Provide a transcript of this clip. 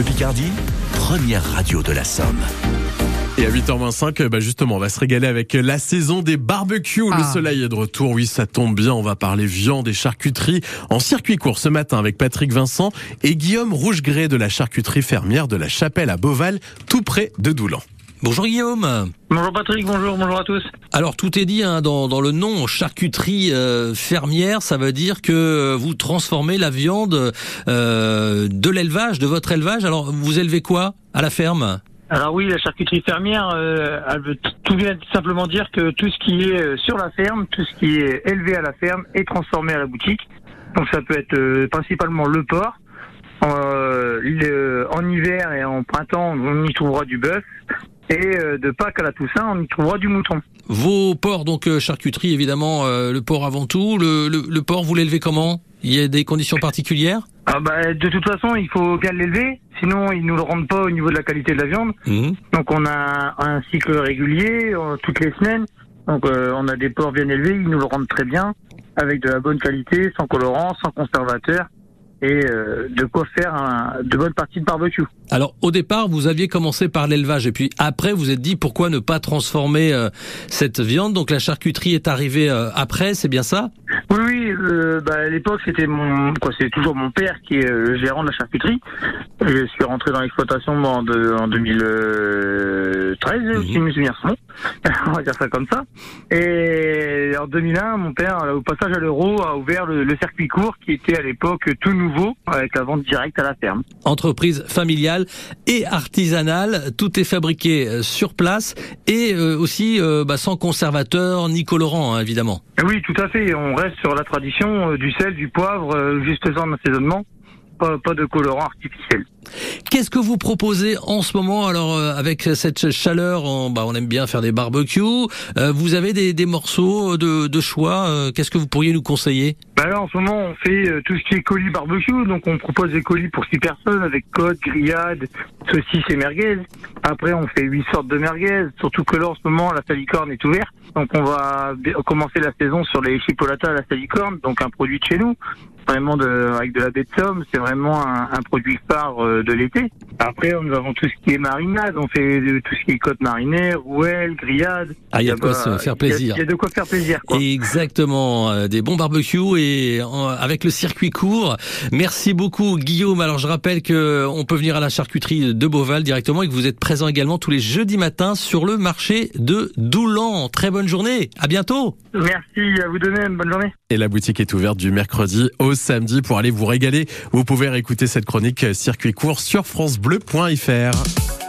Bleu Picardie, première radio de la Somme. Et à 8h25, bah justement, on va se régaler avec la saison des barbecues. Le Ah. soleil est de retour. Oui, ça tombe bien. On va parler viande et charcuterie en circuit court ce matin avec Patrick Vincent et Guillaume Rougegré de la charcuterie fermière de la Chapelle à Beauval, tout près de Doulan. Bonjour Guillaume. Bonjour Patrick, bonjour, bonjour à tous. Alors tout est dit hein, dans, dans le nom charcuterie euh, fermière, ça veut dire que vous transformez la viande euh, de l'élevage, de votre élevage. Alors vous élevez quoi à la ferme? Alors oui, la charcuterie fermière, euh, elle veut tout bien simplement dire que tout ce qui est euh, sur la ferme, tout ce qui est élevé à la ferme est transformé à la boutique. Donc ça peut être euh, principalement le porc. Euh, en hiver et en printemps, on y trouvera du bœuf. Et euh, de Pâques à la Toussaint, on y trouvera du mouton. Vos porcs, donc euh, charcuterie évidemment, euh, le porc avant tout. Le, le, le porc, vous l'élevez comment? Il y a des conditions particulières? Ah bah, de toute façon, il faut bien l'élever, sinon ils nous le rendent pas au niveau de la qualité de la viande. Mhm. Donc on a un cycle régulier euh, toutes les semaines. Donc euh, on a des porcs bien élevés, ils nous le rendent très bien, avec de la bonne qualité, sans colorant, sans conservateur, et euh, de quoi faire un, de bonnes parties de barbecue. Alors au départ, vous aviez commencé par l'élevage et puis après vous êtes dit pourquoi ne pas transformer euh, cette viande? Donc la charcuterie est arrivée euh, après, c'est bien ça? Oui, oui. euh, bah, à l'époque, c'était mon, quoi, c'est toujours mon père qui est euh, le gérant de la charcuterie. Je suis rentré dans l'exploitation en, de- en 2013, Mhm. si je me souviens son. On va dire ça comme ça. Et en 2001, mon père, euh, au passage à l'euro, a ouvert le, le circuit court qui était à l'époque tout nouveau, avec la vente directe à la ferme. Entreprise familiale et artisanale, tout est fabriqué euh, sur place et euh, aussi bah, sans conservateur ni colorant hein, évidemment. Oui, tout à fait. On reste sur la tradition du sel, du poivre, juste en assaisonnement. Pas, pas de colorant artificiel. Qu'est-ce que vous proposez en ce moment Alors euh, avec cette chaleur, on, bah, on aime bien faire des barbecues. Euh, vous avez des, des morceaux de, de choix. euh, Qu'est-ce que vous pourriez nous conseiller? Bah là, en ce moment, on fait euh, tout ce qui est colis barbecue. Donc, on propose des colis pour six personnes avec côte, grillade, saucisses et merguez. Après, on fait huit sortes de merguez. Surtout que là, en ce moment, la salicorne est ouverte. Donc, on va commencer la saison sur les chipolatas à la salicorne. Donc, un produit de chez nous. Vraiment de, avec de la baie de somme. C'est vraiment un, un produit phare euh, de l'été. Après, nous avons tout ce qui est marinade. On fait tout ce qui est côte marinée, rouelle, grillade. Ah, il y a de quoi se faire plaisir. Il y, a de quoi faire plaisir, quoi. Exactement, euh, des bons barbecues et avec le circuit court. Merci beaucoup Guillaume. Alors je rappelle que on peut venir à la charcuterie de Beauval directement et que vous êtes présent également tous les jeudis matins sur le marché de Doulan. Très bonne journée. À bientôt. Merci à vous de même. Bonne journée. Et la boutique est ouverte du mercredi au samedi pour aller vous régaler. Vous pouvez réécouter cette chronique circuit court sur francebleu.fr.